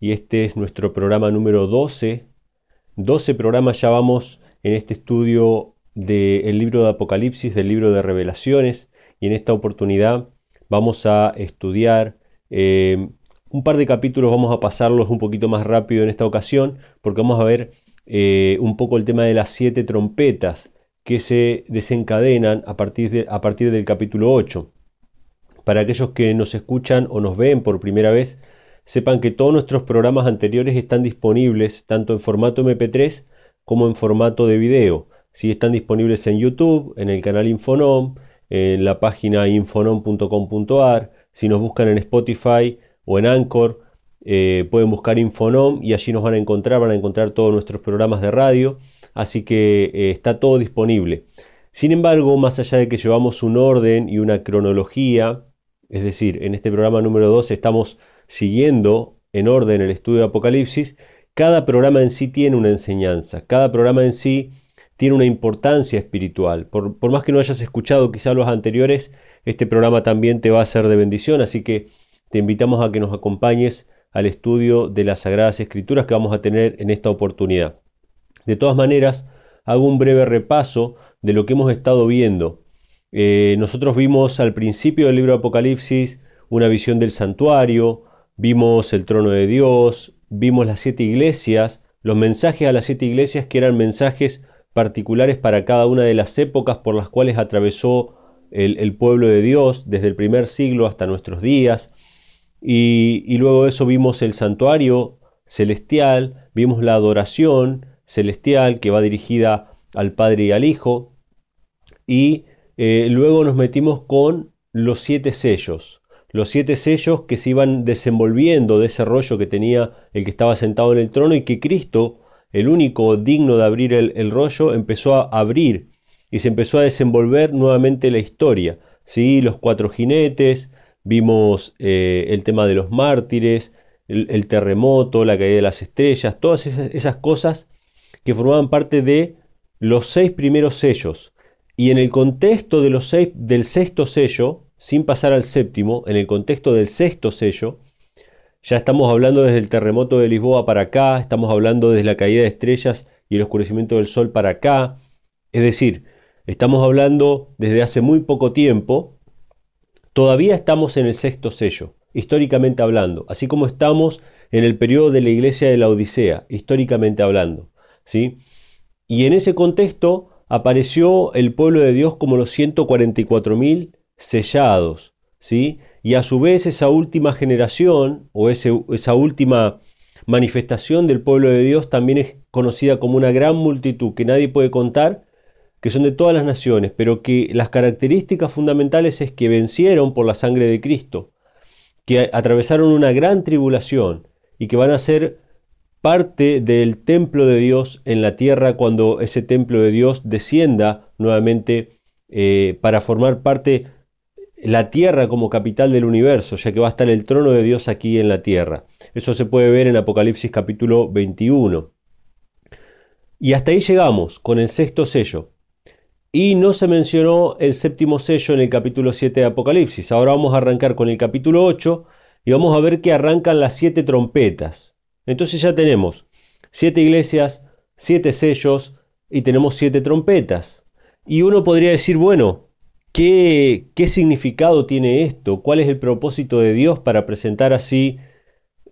y este es nuestro programa número 12. 12 programas ya vamos en este estudio del libro de Apocalipsis, del libro de Revelaciones, y en esta oportunidad vamos a estudiar eh, un par de capítulos, vamos a pasarlos un poquito más rápido en esta ocasión, porque vamos a ver eh, un poco el tema de las siete trompetas que se desencadenan a partir, de, a partir del capítulo 8. Para aquellos que nos escuchan o nos ven por primera vez, sepan que todos nuestros programas anteriores están disponibles tanto en formato MP3 como en formato de video. Si están disponibles en YouTube, en el canal Infonom, en la página infonom.com.ar, si nos buscan en Spotify o en Anchor, eh, pueden buscar Infonom y allí nos van a encontrar, van a encontrar todos nuestros programas de radio, así que eh, está todo disponible. Sin embargo, más allá de que llevamos un orden y una cronología, es decir, en este programa número 2 estamos siguiendo en orden el estudio de Apocalipsis, cada programa en sí tiene una enseñanza, cada programa en sí tiene una importancia espiritual. Por, más que no hayas escuchado quizá los anteriores, este programa también te va a ser de bendición, así que te invitamos a que nos acompañes al estudio de las Sagradas Escrituras que vamos a tener en esta oportunidad. De todas maneras, hago un breve repaso de lo que hemos estado viendo. Eh, nosotros vimos al principio del libro de Apocalipsis una visión del santuario, Vimos el trono de Dios, vimos las siete iglesias, los mensajes a las siete iglesias que eran mensajes particulares para cada una de las épocas por las cuales atravesó el, pueblo de Dios desde el primer siglo hasta nuestros días. Y, luego de eso vimos el santuario celestial, vimos la adoración celestial que va dirigida al Padre y al Hijo. Y eh, luego nos metimos con los siete sellos los siete sellos que se iban desenvolviendo de ese rollo que tenía el que estaba sentado en el trono y que Cristo, el único digno de abrir el, rollo, empezó a abrir y se empezó a desenvolver nuevamente la historia. ¿sí? Los cuatro jinetes, vimos eh, el tema de los mártires, el, terremoto, la caída de las estrellas, todas esas, cosas que formaban parte de los seis primeros sellos. Y en el contexto de los seis, del sexto sello, sin pasar al séptimo, en el contexto del sexto sello, ya estamos hablando desde el terremoto de Lisboa para acá, estamos hablando desde la caída de estrellas y el oscurecimiento del sol para acá, es decir, estamos hablando desde hace muy poco tiempo, todavía estamos en el sexto sello, históricamente hablando, así como estamos en el periodo de la iglesia de la Odisea, históricamente hablando, ¿sí? Y en ese contexto apareció el pueblo de Dios como los 144.000 sellados, ¿sí? Y a su vez esa última generación o esa última manifestación del pueblo de Dios también es conocida como una gran multitud que nadie puede contar, que son de todas las naciones, pero que las características fundamentales es que vencieron por la sangre de Cristo, que atravesaron una gran tribulación y que van a ser parte del templo de Dios en la tierra cuando ese templo de Dios descienda nuevamente eh, para formar parte la tierra como capital del universo, ya que va a estar el trono de Dios aquí en la tierra. Eso se puede ver en Apocalipsis capítulo 21. Y hasta ahí llegamos con el sexto sello. Y no se mencionó el séptimo sello en el capítulo 7 de Apocalipsis. Ahora vamos a arrancar con el capítulo 8 y vamos a ver que arrancan las siete trompetas. Entonces ya tenemos siete iglesias, siete sellos y tenemos siete trompetas. Y uno podría decir, bueno, ¿Qué, significado tiene esto? ¿Cuál es el propósito de Dios para presentar así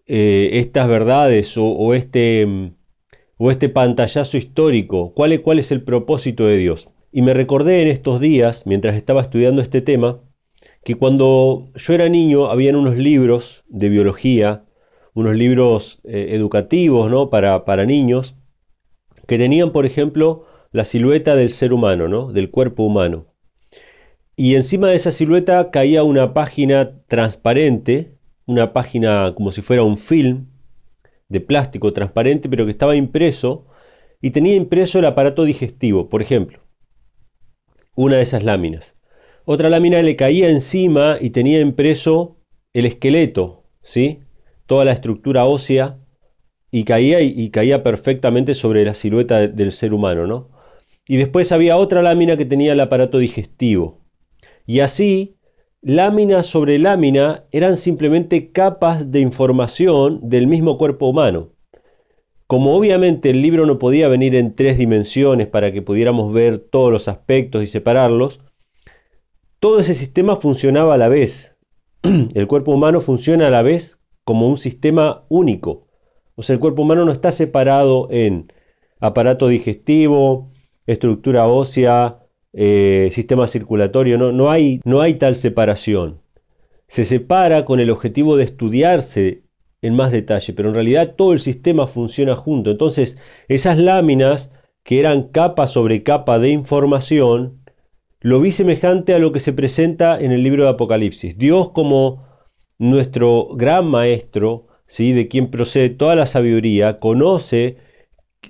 eh, estas verdades o, este, o este pantallazo histórico? ¿Cuál es, ¿Cuál es el propósito de Dios? Y me recordé en estos días, mientras estaba estudiando este tema, que cuando yo era niño habían unos libros de biología, unos libros eh, educativos ¿no? para, para niños, que tenían, por ejemplo, la silueta del ser humano, ¿no? del cuerpo humano. Y encima de esa silueta caía una página transparente, una página como si fuera un film, de plástico transparente, pero que estaba impreso y tenía impreso el aparato digestivo, por ejemplo. Una de esas láminas. Otra lámina le caía encima y tenía impreso el esqueleto, ¿sí? Toda la estructura ósea y caía y, caía perfectamente sobre la silueta del ser humano, ¿no? Y después había otra lámina que tenía el aparato digestivo. Y así, lámina sobre lámina eran simplemente capas de información del mismo cuerpo humano. Como obviamente el libro no podía venir en tres dimensiones para que pudiéramos ver todos los aspectos y separarlos, todo ese sistema funcionaba a la vez. El cuerpo humano funciona a la vez como un sistema único. O sea, el cuerpo humano no está separado en aparato digestivo, estructura ósea, eh, sistema circulatorio, no, no, hay, no hay tal separación. Se separa con el objetivo de estudiarse en más detalle, pero en realidad todo el sistema funciona junto. Entonces, esas láminas que eran capa sobre capa de información, lo vi semejante a lo que se presenta en el libro de Apocalipsis. Dios como nuestro gran maestro, ¿sí? de quien procede toda la sabiduría, conoce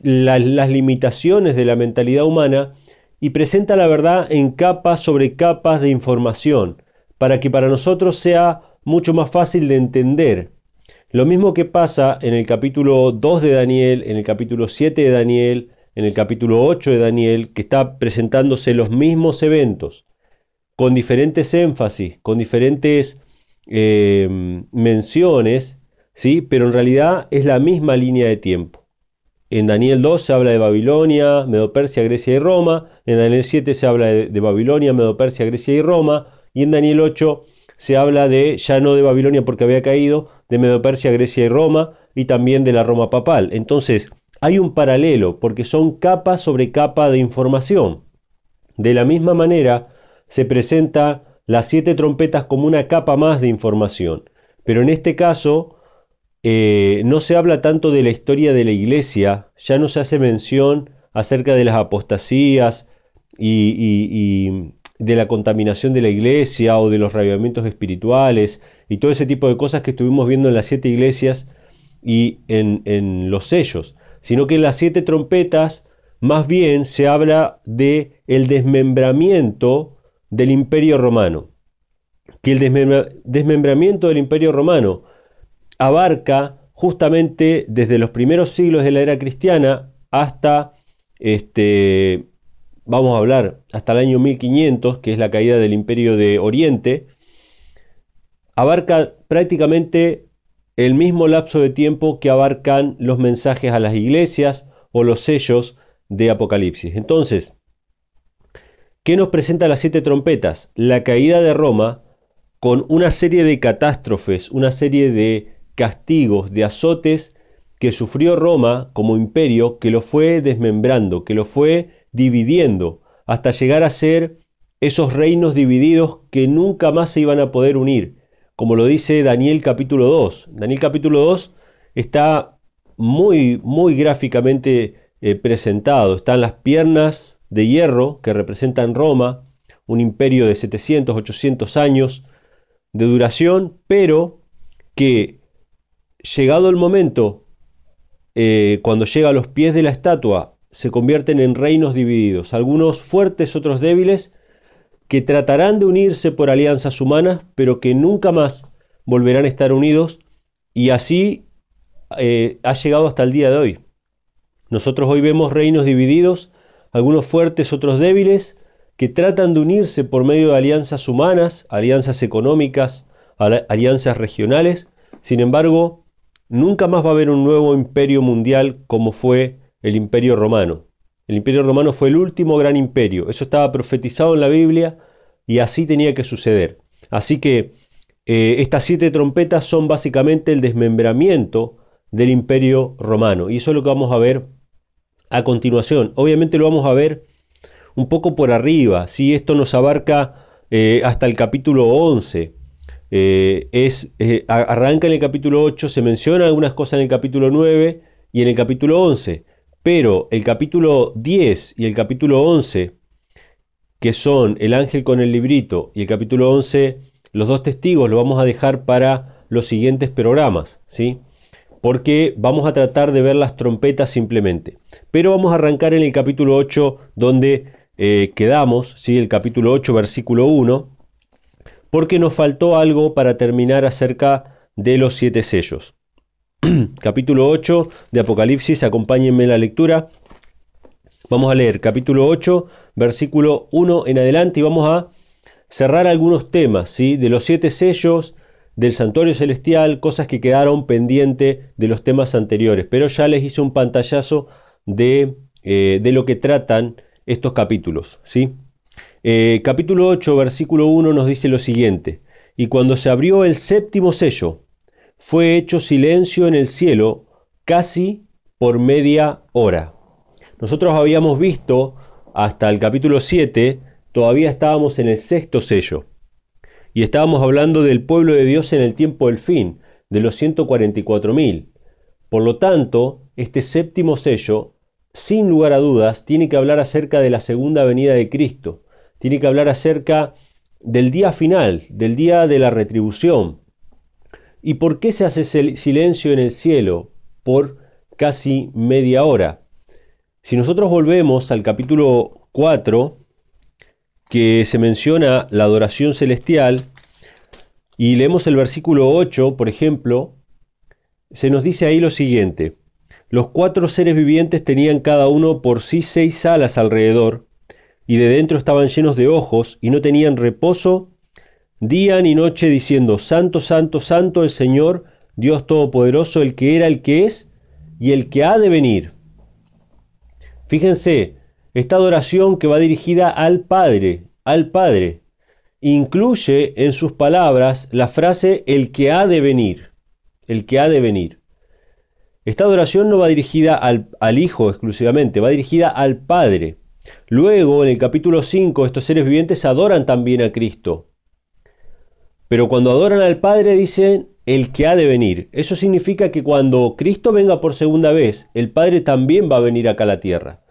las limitaciones de la mentalidad humana y presenta la verdad en capas sobre capas de información, para que para nosotros sea mucho más fácil de entender. Lo mismo que pasa en el capítulo 2 de Daniel, en el capítulo 7 de Daniel, en el capítulo 8 de Daniel, que está presentándose los mismos eventos, con diferentes énfasis, con diferentes eh, menciones, ¿sí? pero en realidad es la misma línea de tiempo. En Daniel 2 se habla de Babilonia, Medo-Persia, Grecia y Roma. En Daniel 7 se habla de, Babilonia, Medo-Persia, Grecia y Roma. Y en Daniel 8 se habla de, ya no de Babilonia porque había caído, de Medo-Persia, Grecia y Roma, y también de la Roma papal. Entonces, hay un paralelo porque son capa sobre capa de información. De la misma manera, se presenta las siete trompetas como una capa más de información. Pero en este caso, eh, no se habla tanto de la historia de la iglesia, ya no se hace mención acerca de las apostasías y, de la contaminación de la iglesia o de los ravivamientos espirituales y todo ese tipo de cosas que estuvimos viendo en las siete iglesias y en, en los sellos, sino que en las siete trompetas más bien se habla de el desmembramiento del imperio romano, que el desmembramiento del imperio romano abarca justamente desde los primeros siglos de la era cristiana hasta, este, vamos a hablar, hasta el año 1500, que es la caída del imperio de Oriente, abarca prácticamente el mismo lapso de tiempo que abarcan los mensajes a las iglesias o los sellos de Apocalipsis. Entonces, ¿qué nos presenta las siete trompetas? La caída de Roma con una serie de catástrofes, una serie de castigos, de azotes que sufrió Roma como imperio, que lo fue desmembrando, que lo fue dividiendo, hasta llegar a ser esos reinos divididos que nunca más se iban a poder unir, como lo dice Daniel capítulo 2. Daniel capítulo 2 está muy, muy gráficamente eh, presentado. Están las piernas de hierro que representan Roma, un imperio de 700, 800 años de duración, pero que llegado el momento, eh, cuando llega a los pies de la estatua, se convierten en reinos divididos, algunos fuertes, otros débiles, que tratarán de unirse por alianzas humanas, pero que nunca más volverán a estar unidos, y así eh, ha llegado hasta el día de hoy. Nosotros hoy vemos reinos divididos, algunos fuertes, otros débiles, que tratan de unirse por medio de alianzas humanas, alianzas económicas, alianzas regionales, sin embargo, Nunca más va a haber un nuevo imperio mundial como fue el imperio romano. El imperio romano fue el último gran imperio. Eso estaba profetizado en la Biblia y así tenía que suceder. Así que eh, estas siete trompetas son básicamente el desmembramiento del imperio romano. Y eso es lo que vamos a ver a continuación. Obviamente lo vamos a ver un poco por arriba. si Esto nos abarca eh, hasta el capítulo 11. Eh, es, eh, arranca en el capítulo 8, se menciona algunas cosas en el capítulo 9 y en el capítulo 11, pero el capítulo 10 y el capítulo 11, que son el ángel con el librito y el capítulo 11, los dos testigos, lo vamos a dejar para los siguientes programas, ¿sí? porque vamos a tratar de ver las trompetas simplemente. Pero vamos a arrancar en el capítulo 8 donde eh, quedamos, ¿sí? el capítulo 8 versículo 1, porque nos faltó algo para terminar acerca de los siete sellos. capítulo 8 de Apocalipsis, acompáñenme la lectura. Vamos a leer capítulo 8, versículo 1 en adelante y vamos a cerrar algunos temas, ¿sí? De los siete sellos, del santuario celestial, cosas que quedaron pendientes de los temas anteriores, pero ya les hice un pantallazo de, eh, de lo que tratan estos capítulos, ¿sí? Eh, capítulo 8, versículo 1 nos dice lo siguiente, y cuando se abrió el séptimo sello, fue hecho silencio en el cielo casi por media hora. Nosotros habíamos visto hasta el capítulo 7, todavía estábamos en el sexto sello. Y estábamos hablando del pueblo de Dios en el tiempo del fin, de los 144.000. Por lo tanto, este séptimo sello, sin lugar a dudas, tiene que hablar acerca de la segunda venida de Cristo. Tiene que hablar acerca del día final, del día de la retribución. ¿Y por qué se hace silencio en el cielo por casi media hora? Si nosotros volvemos al capítulo 4, que se menciona la adoración celestial, y leemos el versículo 8, por ejemplo, se nos dice ahí lo siguiente, los cuatro seres vivientes tenían cada uno por sí seis alas alrededor, y de dentro estaban llenos de ojos, y no tenían reposo día ni noche, diciendo, Santo, Santo, Santo el Señor, Dios Todopoderoso, el que era, el que es, y el que ha de venir. Fíjense, esta adoración que va dirigida al Padre, al Padre, incluye en sus palabras la frase el que ha de venir, el que ha de venir. Esta adoración no va dirigida al, al, Hijo exclusivamente, va dirigida al Padre. Luego, en el capítulo 5, estos seres vivientes adoran también a Cristo. Pero cuando adoran al Padre dicen el que ha de venir. Eso significa que cuando Cristo venga por segunda vez, el Padre también va a venir acá a la tierra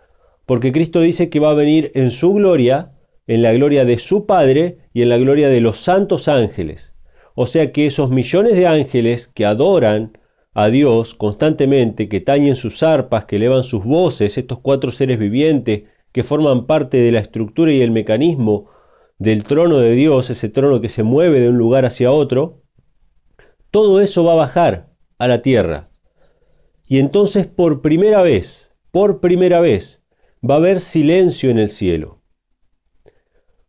porque Cristo dice que va a venir en su gloria, en la gloria de su Padre y en la gloria de los santos ángeles. O sea que esos millones de ángeles que adoran a Dios constantemente, que tañen sus arpas, que elevan sus voces, estos cuatro seres vivientes que forman parte de la estructura y el mecanismo del trono de Dios, ese trono que se mueve de un lugar hacia otro, todo eso va a bajar a la tierra. Y entonces por primera vez, por primera vez, va a haber silencio en el cielo.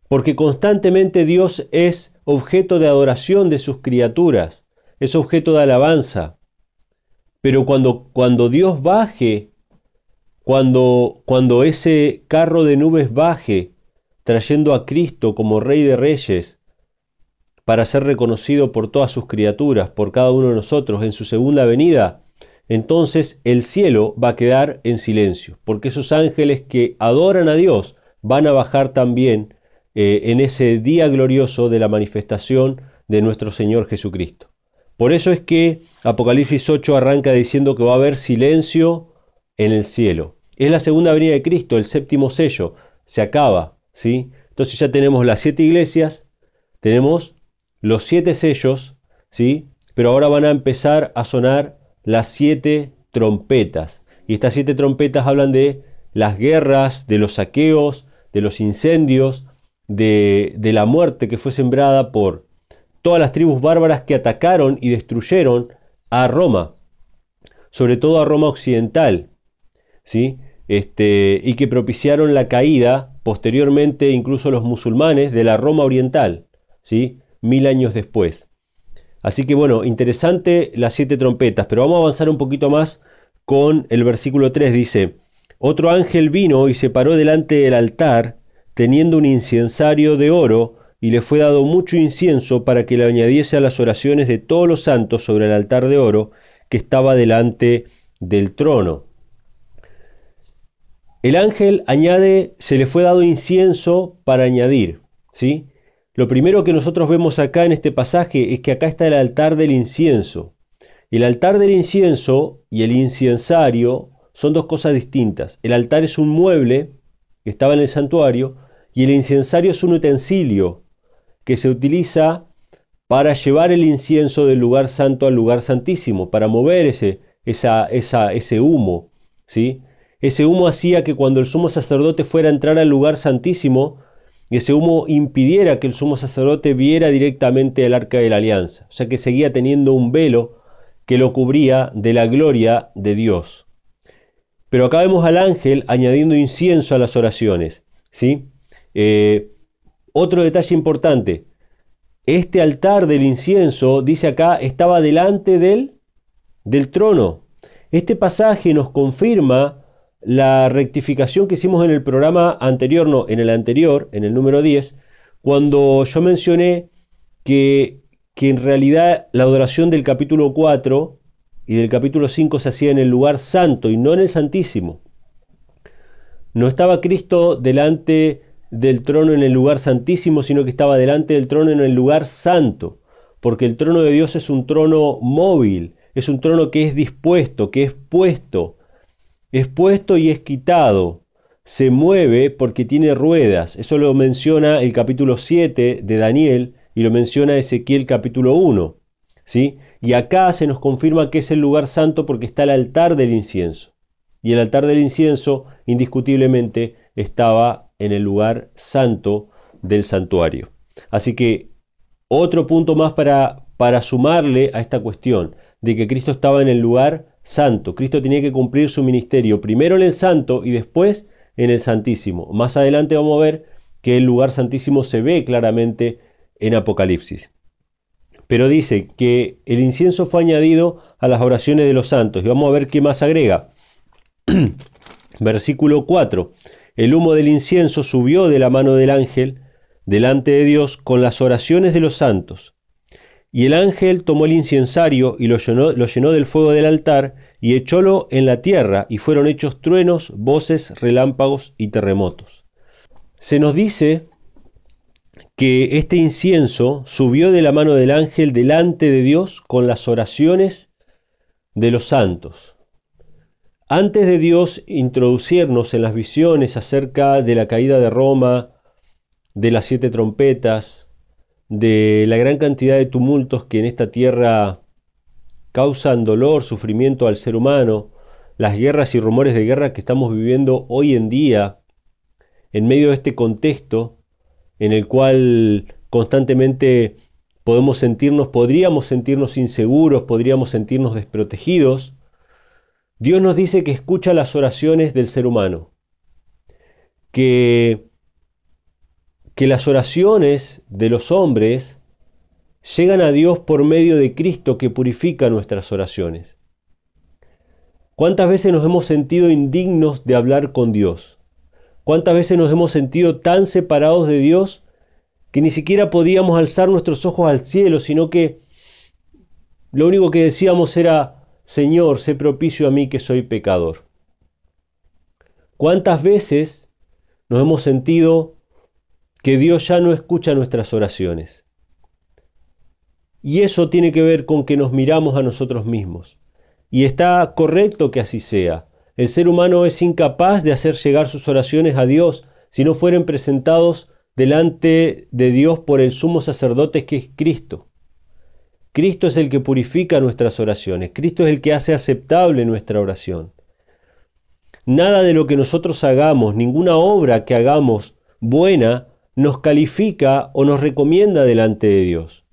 Porque constantemente Dios es objeto de adoración de sus criaturas, es objeto de alabanza. Pero cuando, cuando Dios baje, cuando, cuando ese carro de nubes baje, trayendo a Cristo como Rey de Reyes, para ser reconocido por todas sus criaturas, por cada uno de nosotros en su segunda venida, entonces el cielo va a quedar en silencio, porque esos ángeles que adoran a Dios van a bajar también eh, en ese día glorioso de la manifestación de nuestro Señor Jesucristo. Por eso es que Apocalipsis 8 arranca diciendo que va a haber silencio en el cielo. Es la segunda venida de Cristo, el séptimo sello, se acaba, ¿sí? Entonces ya tenemos las siete iglesias, tenemos los siete sellos, ¿sí? Pero ahora van a empezar a sonar las siete trompetas. Y estas siete trompetas hablan de las guerras, de los saqueos, de los incendios, de, de la muerte que fue sembrada por todas las tribus bárbaras que atacaron y destruyeron a Roma, sobre todo a Roma occidental, ¿sí? Este, y que propiciaron la caída posteriormente incluso los musulmanes de la Roma oriental, ¿sí? mil años después. Así que bueno, interesante las siete trompetas, pero vamos a avanzar un poquito más con el versículo 3. Dice, otro ángel vino y se paró delante del altar, teniendo un incensario de oro, y le fue dado mucho incienso para que le añadiese a las oraciones de todos los santos sobre el altar de oro que estaba delante del trono. El ángel añade, se le fue dado incienso para añadir, ¿sí? Lo primero que nosotros vemos acá en este pasaje es que acá está el altar del incienso. El altar del incienso y el inciensario son dos cosas distintas. El altar es un mueble que estaba en el santuario y el incensario es un utensilio que se utiliza para llevar el incienso del lugar santo al lugar santísimo, para mover ese, esa, esa, ese humo, ¿sí? Ese humo hacía que cuando el sumo sacerdote fuera a entrar al lugar santísimo, ese humo impidiera que el sumo sacerdote viera directamente el arca de la alianza, o sea que seguía teniendo un velo que lo cubría de la gloria de Dios. Pero acá vemos al ángel añadiendo incienso a las oraciones. ¿sí? Eh, otro detalle importante, este altar del incienso, dice acá, estaba delante del, del trono. Este pasaje nos confirma la rectificación que hicimos en el programa anterior, no, en el anterior, en el número 10, cuando yo mencioné que, que en realidad la adoración del capítulo 4 y del capítulo 5 se hacía en el lugar santo y no en el santísimo. No estaba Cristo delante del trono en el lugar santísimo, sino que estaba delante del trono en el lugar santo, porque el trono de Dios es un trono móvil, es un trono que es dispuesto, que es puesto, es puesto y es quitado, se mueve porque tiene ruedas. Eso lo menciona el capítulo 7 de Daniel y lo menciona Ezequiel capítulo 1. ¿sí? Y acá se nos confirma que es el lugar santo porque está el altar del incienso. Y el altar del incienso indiscutiblemente estaba en el lugar santo del santuario. Así que otro punto más para, para sumarle a esta cuestión de que Cristo estaba en el lugar santo. Cristo tenía que cumplir su ministerio primero en el santo y después en el santísimo. Más adelante vamos a ver que el lugar santísimo se ve claramente en Apocalipsis. Pero dice que el incienso fue añadido a las oraciones de los santos. Y vamos a ver qué más agrega. Versículo 4. El humo del incienso subió de la mano del ángel delante de Dios con las oraciones de los santos. Y el ángel tomó el incensario y lo llenó, lo llenó del fuego del altar y echólo en la tierra y fueron hechos truenos, voces, relámpagos y terremotos. Se nos dice que este incienso subió de la mano del ángel delante de Dios con las oraciones de los santos. Antes de Dios introducirnos en las visiones acerca de la caída de Roma, de las siete trompetas, de la gran cantidad de tumultos que en esta tierra causan dolor, sufrimiento al ser humano, las guerras y rumores de guerra que estamos viviendo hoy en día, en medio de este contexto en el cual constantemente podemos sentirnos, podríamos sentirnos inseguros, podríamos sentirnos desprotegidos, Dios nos dice que escucha las oraciones del ser humano, que, que las oraciones de los hombres llegan a Dios por medio de Cristo que purifica nuestras oraciones. ¿Cuántas veces nos hemos sentido indignos de hablar con Dios? ¿Cuántas veces nos hemos sentido tan separados de Dios que ni siquiera podíamos alzar nuestros ojos al cielo, sino que lo único que decíamos era, Señor, sé propicio a mí que soy pecador. ¿Cuántas veces nos hemos sentido que Dios ya no escucha nuestras oraciones? Y eso tiene que ver con que nos miramos a nosotros mismos. Y está correcto que así sea. El ser humano es incapaz de hacer llegar sus oraciones a Dios si no fueren presentados delante de Dios por el sumo sacerdote que es Cristo. Cristo es el que purifica nuestras oraciones, Cristo es el que hace aceptable nuestra oración. Nada de lo que nosotros hagamos, ninguna obra que hagamos buena, nos califica o nos recomienda delante de Dios.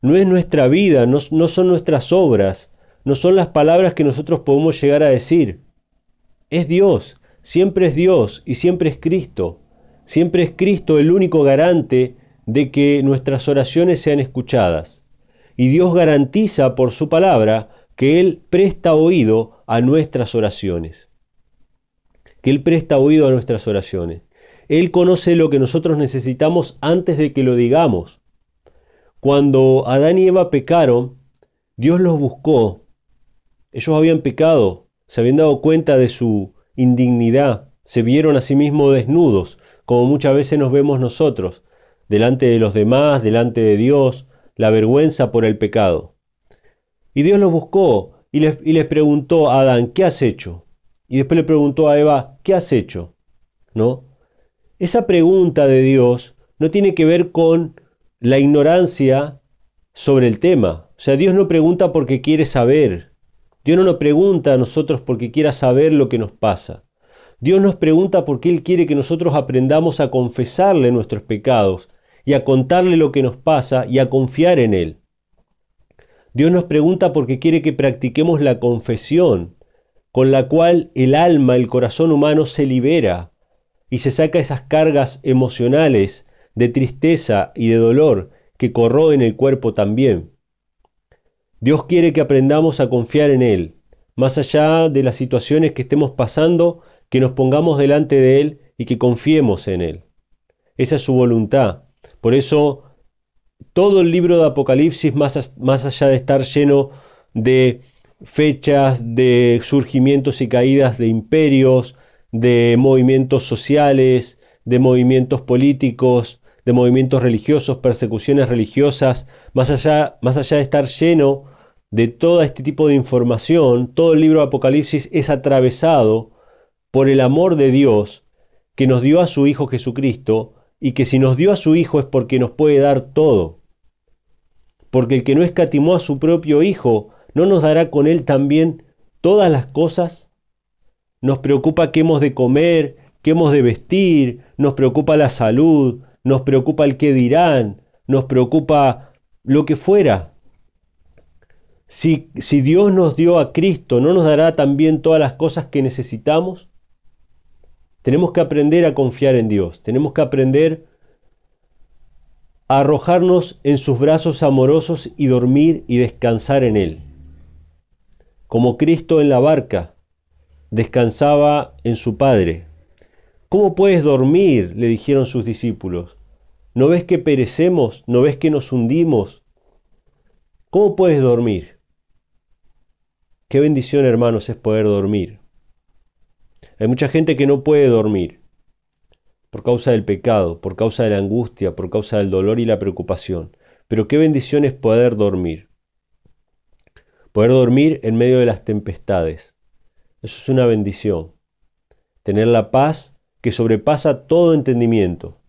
No es nuestra vida, no, son nuestras obras, no son las palabras que nosotros podemos llegar a decir. Es Dios, siempre es Dios y siempre es Cristo. Siempre es Cristo el único garante de que nuestras oraciones sean escuchadas y Dios garantiza por su palabra que Él presta oído a nuestras oraciones. Que Él presta oído a nuestras oraciones. Él conoce lo que nosotros necesitamos antes de que lo digamos. Cuando Adán y Eva pecaron, Dios los buscó. Ellos habían pecado, se habían dado cuenta de su indignidad, se vieron a sí mismos desnudos, como muchas veces nos vemos nosotros, delante de los demás, delante de Dios, la vergüenza por el pecado. Y Dios los buscó y les, preguntó a Adán, ¿qué has hecho? Y después le preguntó a Eva, ¿qué has hecho? ¿No? Esa pregunta de Dios no tiene que ver con la ignorancia sobre el tema. O sea, Dios no pregunta porque quiere saber Dios no nos pregunta a nosotros porque quiera saber lo que nos pasa. Dios nos pregunta porque Él quiere que nosotros aprendamos a confesarle nuestros pecados y a contarle lo que nos pasa y a confiar en Él. Dios nos pregunta porque quiere que practiquemos la confesión, con la cual el alma, el corazón humano se libera y se saca esas cargas emocionales de tristeza y de dolor que corroen el cuerpo también. Dios quiere que aprendamos a confiar en Él, más allá de las situaciones que estemos pasando, que nos pongamos delante de Él y que confiemos en Él. Esa es su voluntad. Por eso todo el libro de Apocalipsis, más, más allá de estar lleno de fechas de surgimientos y caídas de imperios, de movimientos sociales, de movimientos políticos, de movimientos religiosos, persecuciones religiosas, más allá, más allá de estar lleno de todo este tipo de información, todo el libro de Apocalipsis es atravesado por el amor de Dios que nos dio a su Hijo Jesucristo y que si nos dio a su Hijo es porque nos puede dar todo. Porque el que no escatimó a su propio Hijo, ¿no nos dará con Él también todas las cosas? Nos preocupa qué hemos de comer, qué hemos de vestir, nos preocupa la salud, nos preocupa el qué dirán, nos preocupa lo que fuera. Si, si Dios nos dio a Cristo, ¿no nos dará también todas las cosas que necesitamos? Tenemos que aprender a confiar en Dios, tenemos que aprender a arrojarnos en sus brazos amorosos y dormir y descansar en Él. Como Cristo en la barca descansaba en su Padre. ¿Cómo puedes dormir? le dijeron sus discípulos. ¿No ves que perecemos? ¿No ves que nos hundimos? ¿Cómo puedes dormir? Qué bendición, hermanos, es poder dormir. Hay mucha gente que no puede dormir por causa del pecado, por causa de la angustia, por causa del dolor y la preocupación. Pero qué bendición es poder dormir. Poder dormir en medio de las tempestades. Eso es una bendición. Tener la paz que sobrepasa todo entendimiento.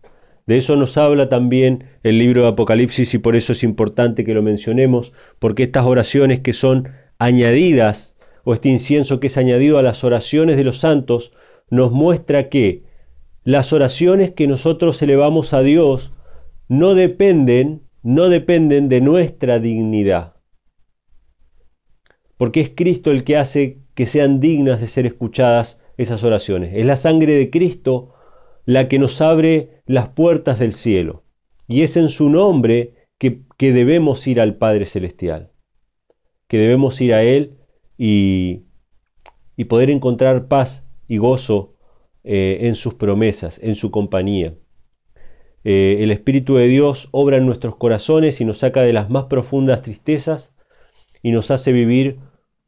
De eso nos habla también el libro de Apocalipsis y por eso es importante que lo mencionemos, porque estas oraciones que son añadidas o este incienso que es añadido a las oraciones de los santos, nos muestra que las oraciones que nosotros elevamos a Dios no dependen, no dependen de nuestra dignidad. Porque es Cristo el que hace que sean dignas de ser escuchadas esas oraciones. Es la sangre de Cristo la que nos abre las puertas del cielo. Y es en su nombre que, que debemos ir al Padre Celestial, que debemos ir a Él y, poder encontrar paz y gozo eh, en sus promesas, en su compañía. Eh, el Espíritu de Dios obra en nuestros corazones y nos saca de las más profundas tristezas y nos hace vivir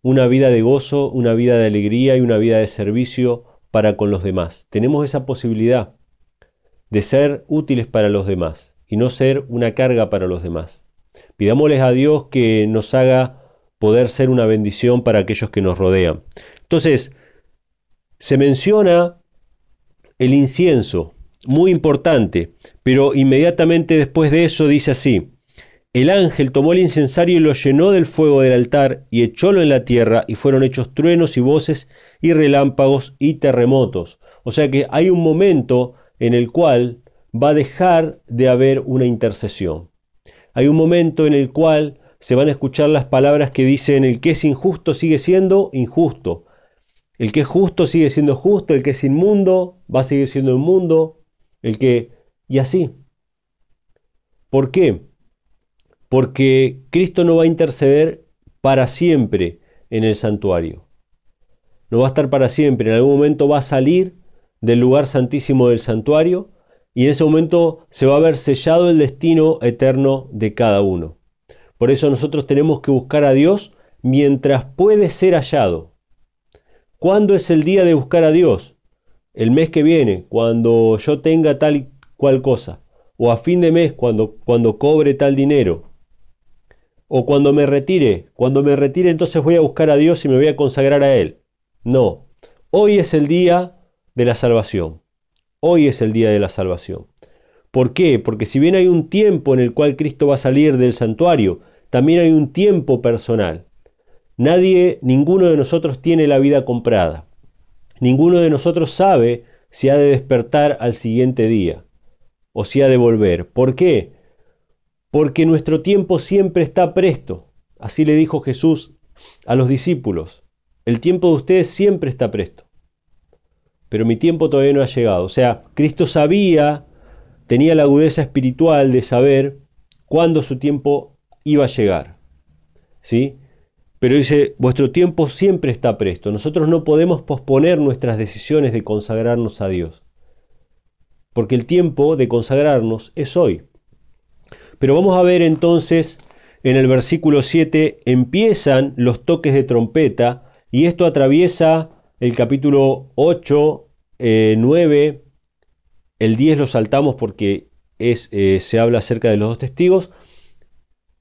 una vida de gozo, una vida de alegría y una vida de servicio para con los demás. Tenemos esa posibilidad de ser útiles para los demás y no ser una carga para los demás. Pidámosles a Dios que nos haga poder ser una bendición para aquellos que nos rodean. Entonces, se menciona el incienso, muy importante, pero inmediatamente después de eso dice así, el ángel tomó el incensario y lo llenó del fuego del altar y echólo en la tierra y fueron hechos truenos y voces y relámpagos y terremotos. O sea que hay un momento en el cual va a dejar de haber una intercesión. Hay un momento en el cual se van a escuchar las palabras que dicen el que es injusto sigue siendo injusto, el que es justo sigue siendo justo, el que es inmundo va a seguir siendo inmundo, el que... y así. ¿Por qué? Porque Cristo no va a interceder para siempre en el santuario. No va a estar para siempre, en algún momento va a salir del lugar santísimo del santuario y en ese momento se va a ver sellado el destino eterno de cada uno. Por eso nosotros tenemos que buscar a Dios mientras puede ser hallado. ¿Cuándo es el día de buscar a Dios? El mes que viene, cuando yo tenga tal y cual cosa. O a fin de mes, cuando, cuando cobre tal dinero. O cuando me retire. Cuando me retire entonces voy a buscar a Dios y me voy a consagrar a Él. No. Hoy es el día de la salvación. Hoy es el día de la salvación. ¿Por qué? Porque si bien hay un tiempo en el cual Cristo va a salir del santuario, también hay un tiempo personal. Nadie, ninguno de nosotros tiene la vida comprada. Ninguno de nosotros sabe si ha de despertar al siguiente día o si ha de volver. ¿Por qué? Porque nuestro tiempo siempre está presto. Así le dijo Jesús a los discípulos. El tiempo de ustedes siempre está presto. Pero mi tiempo todavía no ha llegado. O sea, Cristo sabía, tenía la agudeza espiritual de saber cuándo su tiempo iba a llegar. ¿Sí? Pero dice, vuestro tiempo siempre está presto. Nosotros no podemos posponer nuestras decisiones de consagrarnos a Dios. Porque el tiempo de consagrarnos es hoy. Pero vamos a ver entonces, en el versículo 7 empiezan los toques de trompeta y esto atraviesa el capítulo 8, 9, eh, el 10 lo saltamos porque es, eh, se habla acerca de los dos testigos,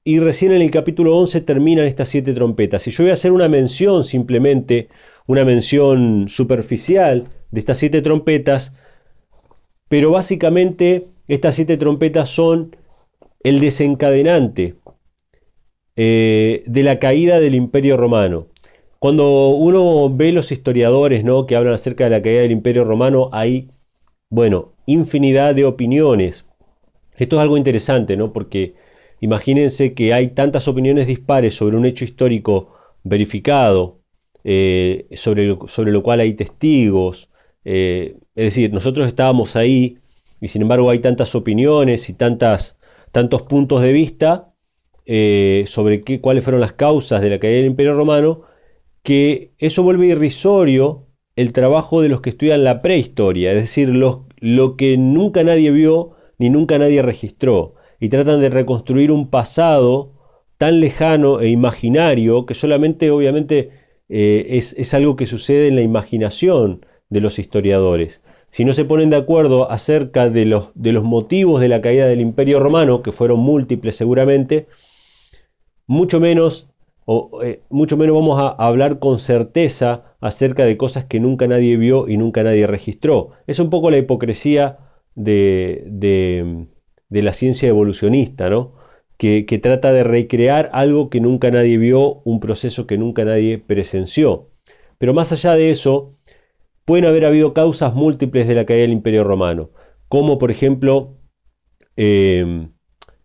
y recién en el capítulo 11 terminan estas siete trompetas. Y yo voy a hacer una mención simplemente, una mención superficial de estas siete trompetas, pero básicamente estas siete trompetas son el desencadenante eh, de la caída del imperio romano. Cuando uno ve los historiadores ¿no? que hablan acerca de la caída del imperio romano, hay, bueno, infinidad de opiniones. Esto es algo interesante, ¿no? Porque Imagínense que hay tantas opiniones dispares sobre un hecho histórico verificado, eh, sobre, lo, sobre, lo, cual hay testigos. Eh, es decir, nosotros estábamos ahí y sin embargo hay tantas opiniones y tantas, tantos puntos de vista eh, sobre qué, cuáles fueron las causas de la caída del Imperio Romano, que eso vuelve irrisorio el trabajo de los que estudian la prehistoria, es decir, lo que nunca nadie vio ni nunca nadie registró y tratan de reconstruir un pasado tan lejano e imaginario que solamente obviamente eh, es, algo que sucede en la imaginación de los historiadores. Si no se ponen de acuerdo acerca de los, motivos de la caída del imperio romano, que fueron múltiples seguramente, mucho menos, o, eh, mucho menos vamos a hablar con certeza acerca de cosas que nunca nadie vio y nunca nadie registró. Es un poco la hipocresía de, de la ciencia evolucionista, ¿no? Que, trata de recrear algo que nunca nadie vio, un proceso que nunca nadie presenció. Pero más allá de eso, pueden haber habido causas múltiples de la caída del Imperio Romano, como por ejemplo em,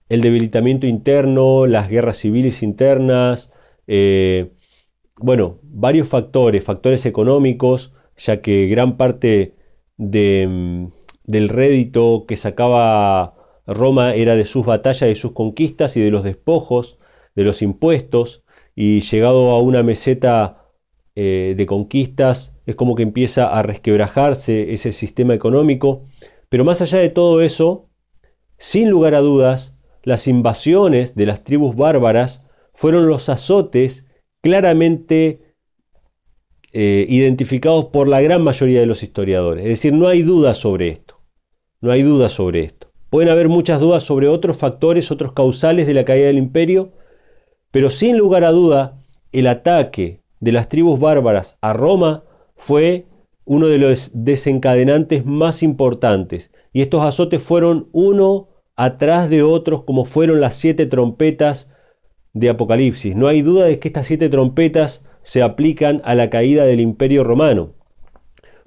el debilitamiento interno, las guerras civiles internas, eh, bueno, varios factores, factores económicos, ya que gran parte em, del rédito que sacaba Roma era de sus batallas, de sus conquistas y de los despojos, de los impuestos, y llegado a una meseta eh, de conquistas, es como que empieza a resquebrajarse ese sistema económico. Pero más allá de todo eso, sin lugar a dudas, las invasiones de las tribus bárbaras fueron los azotes claramente eh, identificados por la gran mayoría de los historiadores. Es decir, no hay duda sobre esto. No hay duda sobre esto. Pueden haber muchas dudas sobre otros factores, otros causales de la caída del imperio, pero sin lugar a duda, el ataque de las tribus bárbaras a Roma fue uno de los desencadenantes más importantes. Y estos azotes fueron uno atrás de otros, como fueron las siete trompetas de Apocalipsis. No hay duda de que estas siete trompetas se aplican a la caída del imperio romano.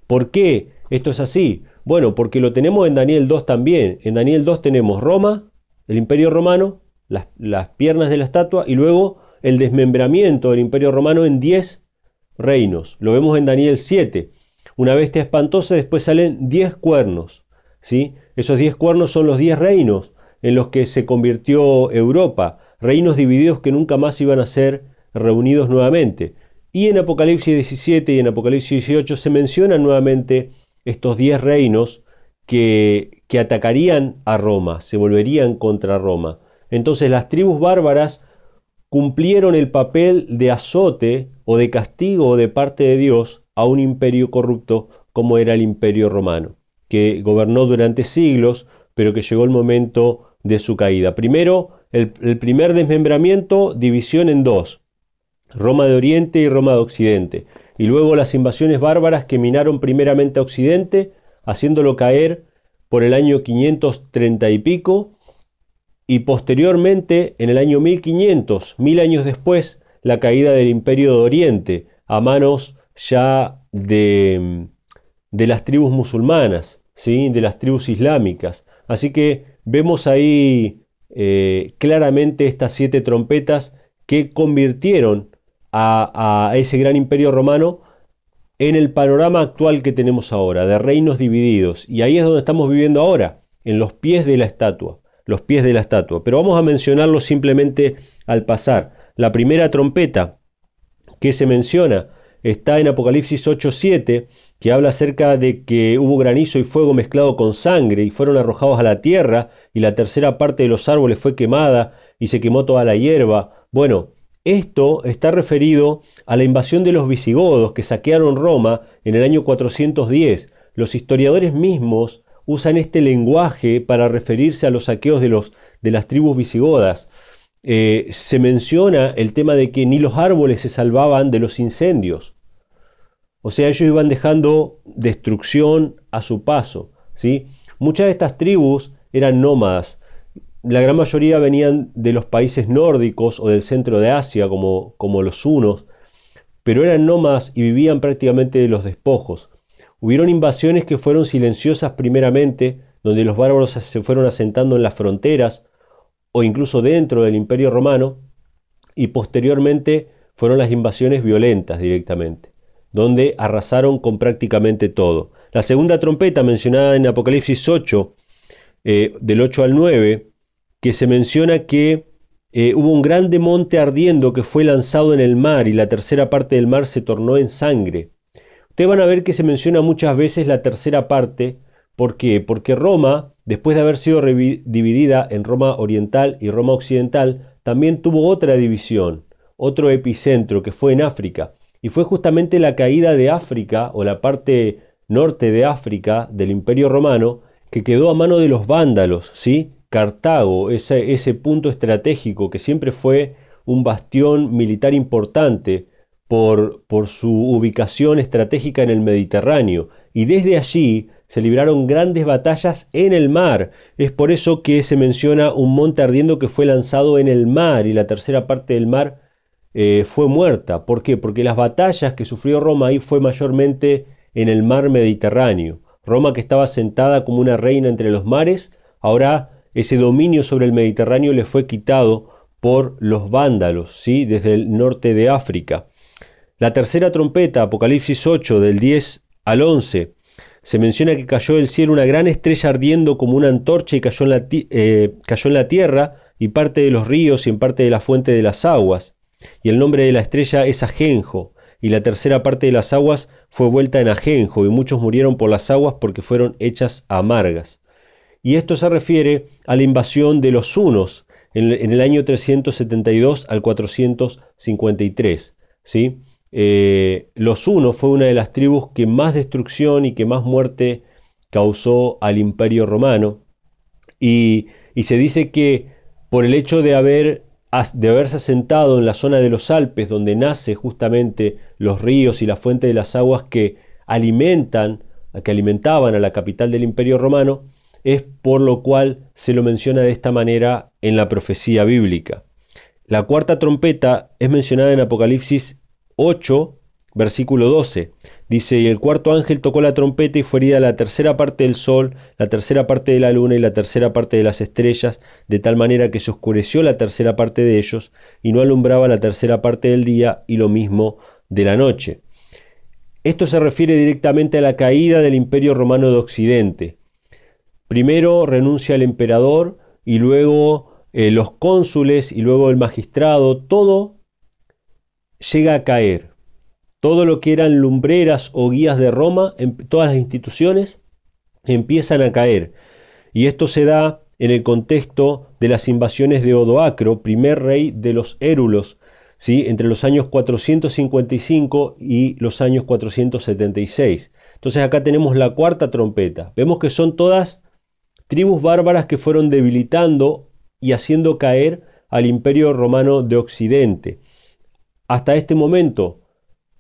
¿Por qué esto es así? Bueno, porque lo tenemos en Daniel 2 también. En Daniel 2 tenemos Roma, el imperio romano, las, piernas de la estatua y luego el desmembramiento del imperio romano en 10 reinos. Lo vemos en Daniel 7. Una bestia espantosa, después salen 10 cuernos. ¿sí? Esos 10 cuernos son los 10 reinos en los que se convirtió Europa, reinos divididos que nunca más iban a ser reunidos nuevamente. Y en Apocalipsis 17 y en Apocalipsis 18 se mencionan nuevamente estos diez reinos que, que atacarían a Roma, se volverían contra Roma. Entonces las tribus bárbaras cumplieron el papel de azote o de castigo de parte de Dios a un imperio corrupto como era el imperio romano, que gobernó durante siglos, pero que llegó el momento de su caída. Primero, el, el, primer desmembramiento, división en dos, Roma de Oriente y Roma de Occidente y luego las invasiones bárbaras que minaron primeramente a Occidente, haciéndolo caer por el año 530 y pico, y posteriormente, en el año 1500, mil años después, la caída del imperio de Oriente a manos ya de, de las tribus musulmanas, ¿sí? de las tribus islámicas. Así que vemos ahí eh, claramente estas siete trompetas que convirtieron a, a ese gran imperio romano en el panorama actual que tenemos ahora, de reinos divididos. Y ahí es donde estamos viviendo ahora, en los pies de la estatua, los pies de la estatua. Pero vamos a mencionarlo simplemente al pasar. La primera trompeta que se menciona está en Apocalipsis 8:7, que habla acerca de que hubo granizo y fuego mezclado con sangre y fueron arrojados a la tierra y la tercera parte de los árboles fue quemada y se quemó toda la hierba. Bueno, esto está referido a la invasión de los visigodos que saquearon Roma en el año 410. Los historiadores mismos usan este lenguaje para referirse a los saqueos de, los, de las tribus visigodas. Eh, se menciona el tema de que ni los árboles se salvaban de los incendios. O sea, ellos iban dejando destrucción a su paso. ¿sí? Muchas de estas tribus eran nómadas. La gran mayoría venían de los países nórdicos o del centro de Asia, como, como los hunos, pero eran nómadas y vivían prácticamente de los despojos. Hubieron invasiones que fueron silenciosas primeramente, donde los bárbaros se fueron asentando en las fronteras o incluso dentro del imperio romano, y posteriormente fueron las invasiones violentas directamente, donde arrasaron con prácticamente todo. La segunda trompeta mencionada en Apocalipsis 8, eh, del 8 al 9, que se menciona que eh, hubo un grande monte ardiendo que fue lanzado en el mar y la tercera parte del mar se tornó en sangre. Ustedes van a ver que se menciona muchas veces la tercera parte. ¿Por qué? Porque Roma, después de haber sido dividida en Roma Oriental y Roma Occidental, también tuvo otra división, otro epicentro que fue en África. Y fue justamente la caída de África o la parte norte de África del Imperio Romano que quedó a mano de los vándalos, ¿sí? Cartago, ese, ese punto estratégico que siempre fue un bastión militar importante por, su ubicación estratégica en el Mediterráneo, y desde allí se libraron grandes batallas en el mar. Es por eso que se menciona un monte ardiendo que fue lanzado en el mar y la tercera parte del mar eh, fue muerta. ¿Por qué? Porque las batallas que sufrió Roma ahí fue mayormente en el mar Mediterráneo. Roma que estaba sentada como una reina entre los mares, ahora ese dominio sobre el Mediterráneo le fue quitado por los vándalos, ¿sí? desde el norte de África. La tercera trompeta, Apocalipsis 8, del 10 al 11, se menciona que cayó del cielo una gran estrella ardiendo como una antorcha y cayó en la, eh, cayó en la tierra y parte de los ríos y en parte de la fuente de las aguas. Y el nombre de la estrella es Ajenjo, y la tercera parte de las aguas fue vuelta en Ajenjo, y muchos murieron por las aguas porque fueron hechas amargas. Y esto se refiere a la invasión de los hunos en, en el año 372 al 453. ¿sí? Eh, los Hunos fue una de las tribus que más destrucción y que más muerte causó al imperio romano. Y, se dice que por el hecho de, haber, de haberse asentado en la zona de los Alpes, donde nace justamente los ríos y la fuente de las aguas que alimentan, que alimentaban a la capital del imperio romano, es por lo cual se lo menciona de esta manera en la profecía bíblica. La cuarta trompeta es mencionada en Apocalipsis 8, versículo 12. Dice, y el cuarto ángel tocó la trompeta y fue herida la tercera parte del sol, la tercera parte de la luna y la tercera parte de las estrellas, de tal manera que se oscureció la tercera parte de ellos y no alumbraba la tercera parte del día y lo mismo de la noche. Esto se refiere directamente a la caída del imperio romano de Occidente. Primero renuncia el emperador y luego eh, los cónsules y luego el magistrado, todo llega a caer. Todo lo que eran lumbreras o guías de Roma, en todas las instituciones, empiezan a caer. Y esto se da en el contexto de las invasiones de Odoacro, primer rey de los Érulos, ¿sí? entre los años 455 y los años 476. Entonces acá tenemos la cuarta trompeta. Vemos que son todas tribus bárbaras que fueron debilitando y haciendo caer al imperio romano de Occidente. Hasta este momento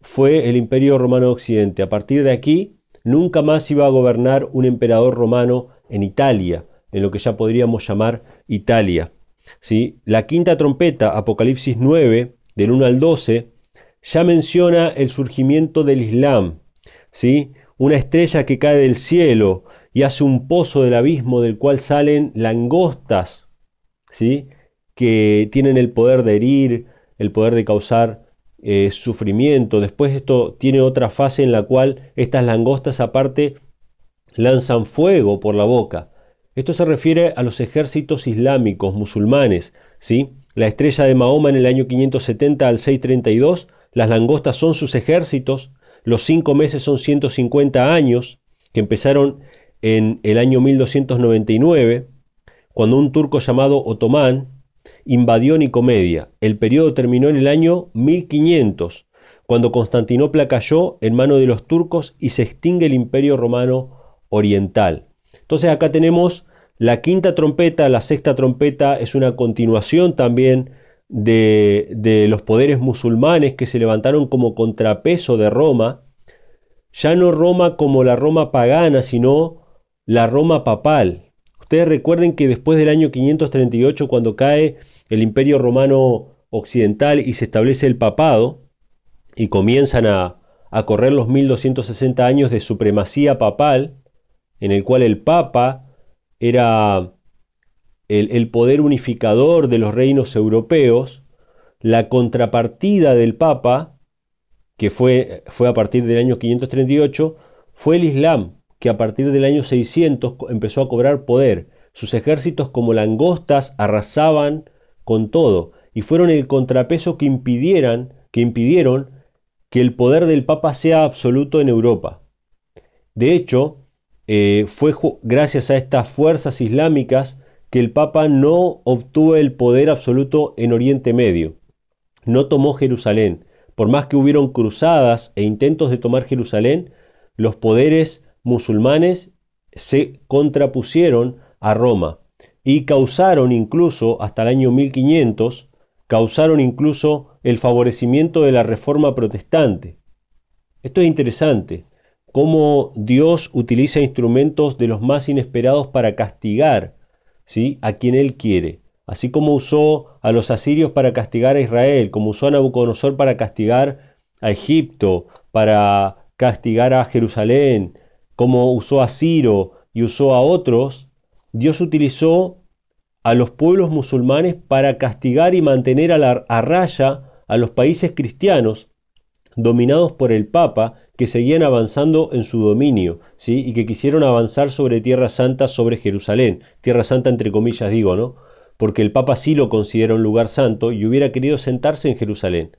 fue el Imperio Romano Occidente. A partir de aquí, nunca más iba a gobernar un emperador romano en Italia, en lo que ya podríamos llamar Italia. ¿sí? La quinta trompeta, Apocalipsis 9, del 1 al 12, ya menciona el surgimiento del Islam, ¿sí? una estrella que cae del cielo y hace un pozo del abismo del cual salen langostas, ¿sí? que tienen el poder de herir, el poder de causar eh, sufrimiento. Después esto tiene otra fase en la cual estas langostas aparte lanzan fuego por la boca. Esto se refiere a los ejércitos islámicos musulmanes, ¿sí? La estrella de Mahoma en el año 570 al 632, las langostas son sus ejércitos, los cinco meses son 150 años, que empezaron en el año 1299, cuando un turco llamado Otomán invadió Nicomedia. El periodo terminó en el año 1500, cuando Constantinopla cayó en mano de los turcos y se extingue el imperio romano oriental. Entonces acá tenemos la quinta trompeta, la sexta trompeta es una continuación también de, de, los poderes musulmanes que se levantaron como contrapeso de Roma, ya no Roma como la Roma pagana, sino la Roma papal. Ustedes recuerden que después del año 538, cuando cae el imperio romano occidental y se establece el papado, y comienzan a, a correr los 1260 años de supremacía papal, en el cual el Papa era el, poder unificador de los reinos europeos, la contrapartida del Papa, que fue, fue a partir del año 538, fue el Islam, que a partir del año 600 empezó a cobrar poder. Sus ejércitos como langostas arrasaban con todo y fueron el contrapeso que impidieran, que impidieron que el poder del Papa sea absoluto en Europa. De hecho, eh, fue gracias a estas fuerzas islámicas que el Papa no obtuvo el poder absoluto en Oriente Medio. No tomó Jerusalén. Por más que hubieron cruzadas e intentos de tomar Jerusalén, los poderes musulmanes se contrapusieron a Roma y causaron incluso, hasta el año 1500, causaron incluso el favorecimiento de la reforma protestante. Esto es interesante cómo Dios utiliza instrumentos de los más inesperados para castigar ¿sí? a quien Él quiere. Así como usó a los asirios para castigar a Israel, como usó a Nabucodonosor para castigar a Egipto, para castigar a Jerusalén, como usó a Ciro y usó a otros, Dios utilizó a los pueblos musulmanes para castigar y mantener a, la, raya a los países cristianos dominados por el Papa que seguían avanzando en su dominio, ¿sí? y que quisieron avanzar sobre Tierra Santa, sobre Jerusalén. Tierra Santa entre comillas digo, ¿no? Porque el Papa sí lo considera un lugar santo y hubiera querido sentarse en Jerusalén.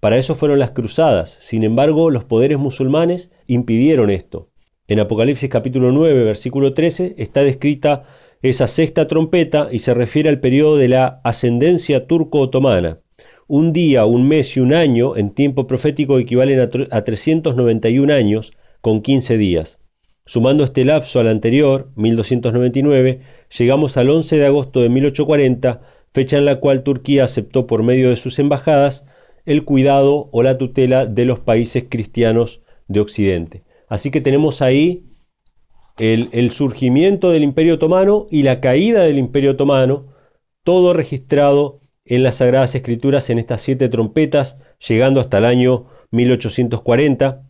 Para eso fueron las cruzadas. Sin embargo, los poderes musulmanes impidieron esto. En Apocalipsis capítulo 9, versículo 13, está descrita esa sexta trompeta y se refiere al periodo de la ascendencia turco-otomana. Un día, un mes y un año en tiempo profético equivalen a 391 años con 15 días. Sumando este lapso al anterior, 1299, llegamos al 11 de agosto de 1840, fecha en la cual Turquía aceptó por medio de sus embajadas el cuidado o la tutela de los países cristianos de Occidente. Así que tenemos ahí el, surgimiento del Imperio Otomano y la caída del Imperio Otomano, todo registrado en las Sagradas Escrituras en estas siete trompetas, llegando hasta el año 1840,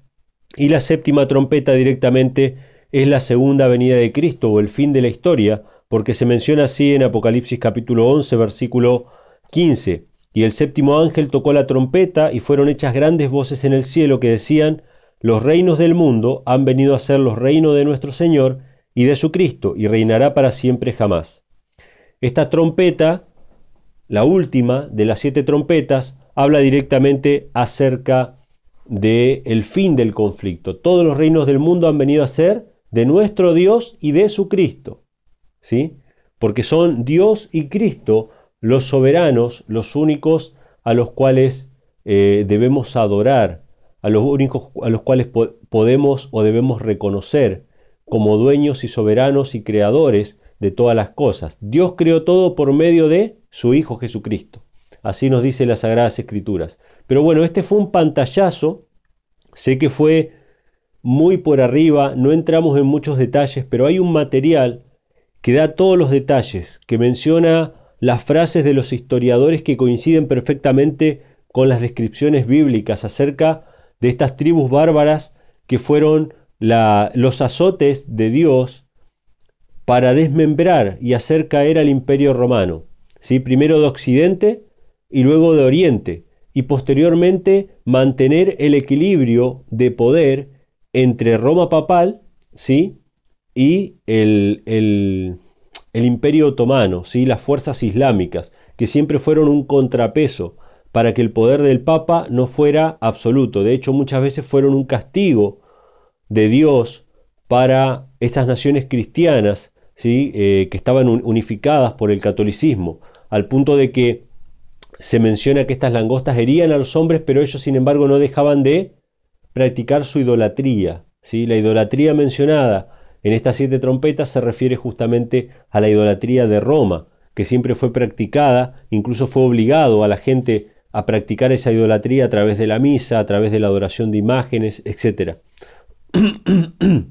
y la séptima trompeta directamente es la segunda venida de Cristo o el fin de la historia, porque se menciona así en Apocalipsis capítulo 11, versículo 15. Y el séptimo ángel tocó la trompeta y fueron hechas grandes voces en el cielo que decían, los reinos del mundo han venido a ser los reinos de nuestro Señor y de su Cristo, y reinará para siempre jamás. Esta trompeta la última de las siete trompetas habla directamente acerca del el fin del conflicto. Todos los reinos del mundo han venido a ser de nuestro Dios y de su Cristo. ¿Sí? Porque son Dios y Cristo los soberanos, los únicos a los cuales eh, debemos adorar, a los únicos a los cuales podemos o debemos reconocer como dueños y soberanos y creadores de todas las cosas. Dios creó todo por medio de su Hijo Jesucristo. Así nos dice las Sagradas Escrituras. Pero bueno, este fue un pantallazo. Sé que fue muy por arriba, no entramos en muchos detalles, pero hay un material que da todos los detalles, que menciona las frases de los historiadores que coinciden perfectamente con las descripciones bíblicas acerca de estas tribus bárbaras que fueron los azotes de Dios para desmembrar y hacer caer al imperio romano, ¿sí? primero de Occidente y luego de Oriente, y posteriormente mantener el equilibrio de poder entre Roma papal ¿sí? y el, el, imperio otomano, ¿sí? las fuerzas islámicas, que siempre fueron un contrapeso para que el poder del Papa no fuera absoluto. De hecho, muchas veces fueron un castigo de Dios para esas naciones cristianas ¿sí? Eh, que estaban unificadas por el catolicismo, al punto de que se menciona que estas langostas herían a los hombres, pero ellos sin embargo no dejaban de practicar su idolatría. ¿sí? La idolatría mencionada en estas siete trompetas se refiere justamente a la idolatría de Roma, que siempre fue practicada, incluso fue obligado a la gente a practicar esa idolatría a través de la misa, a través de la adoración de imágenes, etc.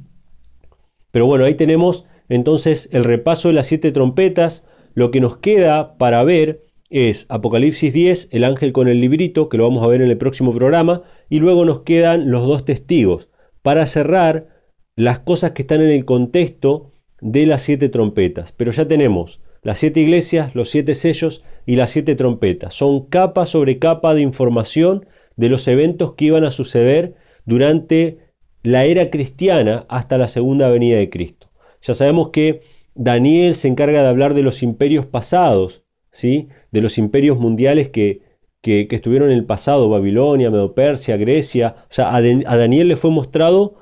Pero bueno, ahí tenemos entonces el repaso de las siete trompetas. Lo que nos queda para ver es Apocalipsis 10, el ángel con el librito, que lo vamos a ver en el próximo programa, y luego nos quedan los dos testigos, para cerrar las cosas que están en el contexto de las siete trompetas. Pero ya tenemos las siete iglesias, los siete sellos y las siete trompetas. Son capa sobre capa de información de los eventos que iban a suceder durante la era cristiana hasta la segunda venida de Cristo. Ya sabemos que Daniel se encarga de hablar de los imperios pasados, ¿sí? de los imperios mundiales que, que, estuvieron en el pasado, Babilonia, Medopersia, Grecia. O sea, a, Daniel le fue mostrado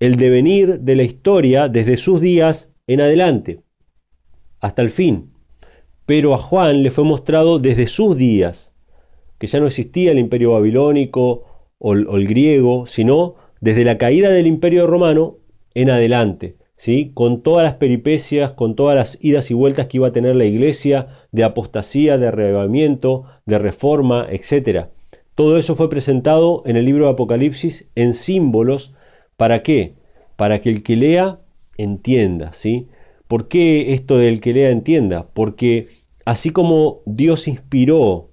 el devenir de la historia desde sus días en adelante, hasta el fin. Pero a Juan le fue mostrado desde sus días, que ya no existía el imperio babilónico o el griego, sino desde la caída del imperio romano en adelante con todas las peripecias, con todas las idas y vueltas que iba a tener la iglesia, de apostasía, de arrebatamiento, de reforma, etc. Todo eso fue presentado en el libro de Apocalipsis en símbolos. ¿Para qué? Para que el que lea entienda. ¿sí? ¿Por qué esto del que lea entienda? Porque así como Dios inspiró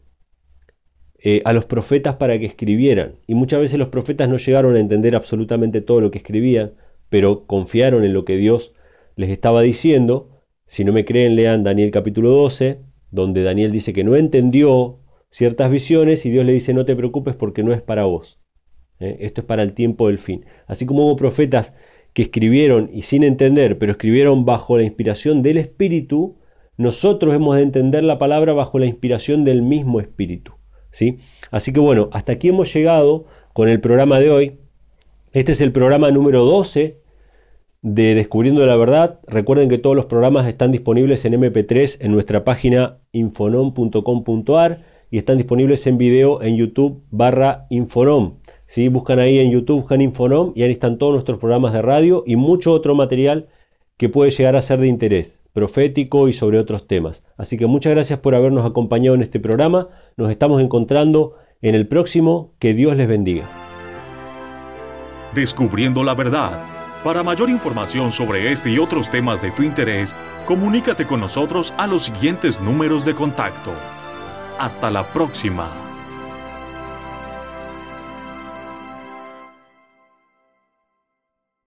eh, a los profetas para que escribieran, y muchas veces los profetas no llegaron a entender absolutamente todo lo que escribían, pero confiaron en lo que Dios les estaba diciendo. Si no me creen, lean Daniel capítulo 12, donde Daniel dice que no entendió ciertas visiones y Dios le dice no te preocupes porque no es para vos. ¿eh? Esto es para el tiempo del fin. Así como hubo profetas que escribieron y sin entender, pero escribieron bajo la inspiración del Espíritu, nosotros hemos de entender la palabra bajo la inspiración del mismo Espíritu. ¿sí? Así que bueno, hasta aquí hemos llegado con el programa de hoy. Este es el programa número 12 de Descubriendo la Verdad. Recuerden que todos los programas están disponibles en MP3 en nuestra página infonom.com.ar y están disponibles en video en YouTube barra Infonom. Si Buscan ahí en YouTube, buscan Infonom y ahí están todos nuestros programas de radio y mucho otro material que puede llegar a ser de interés profético y sobre otros temas. Así que muchas gracias por habernos acompañado en este programa. Nos estamos encontrando en el próximo. Que Dios les bendiga. Descubriendo la verdad. Para mayor información sobre este y otros temas de tu interés, comunícate con nosotros a los siguientes números de contacto. Hasta la próxima.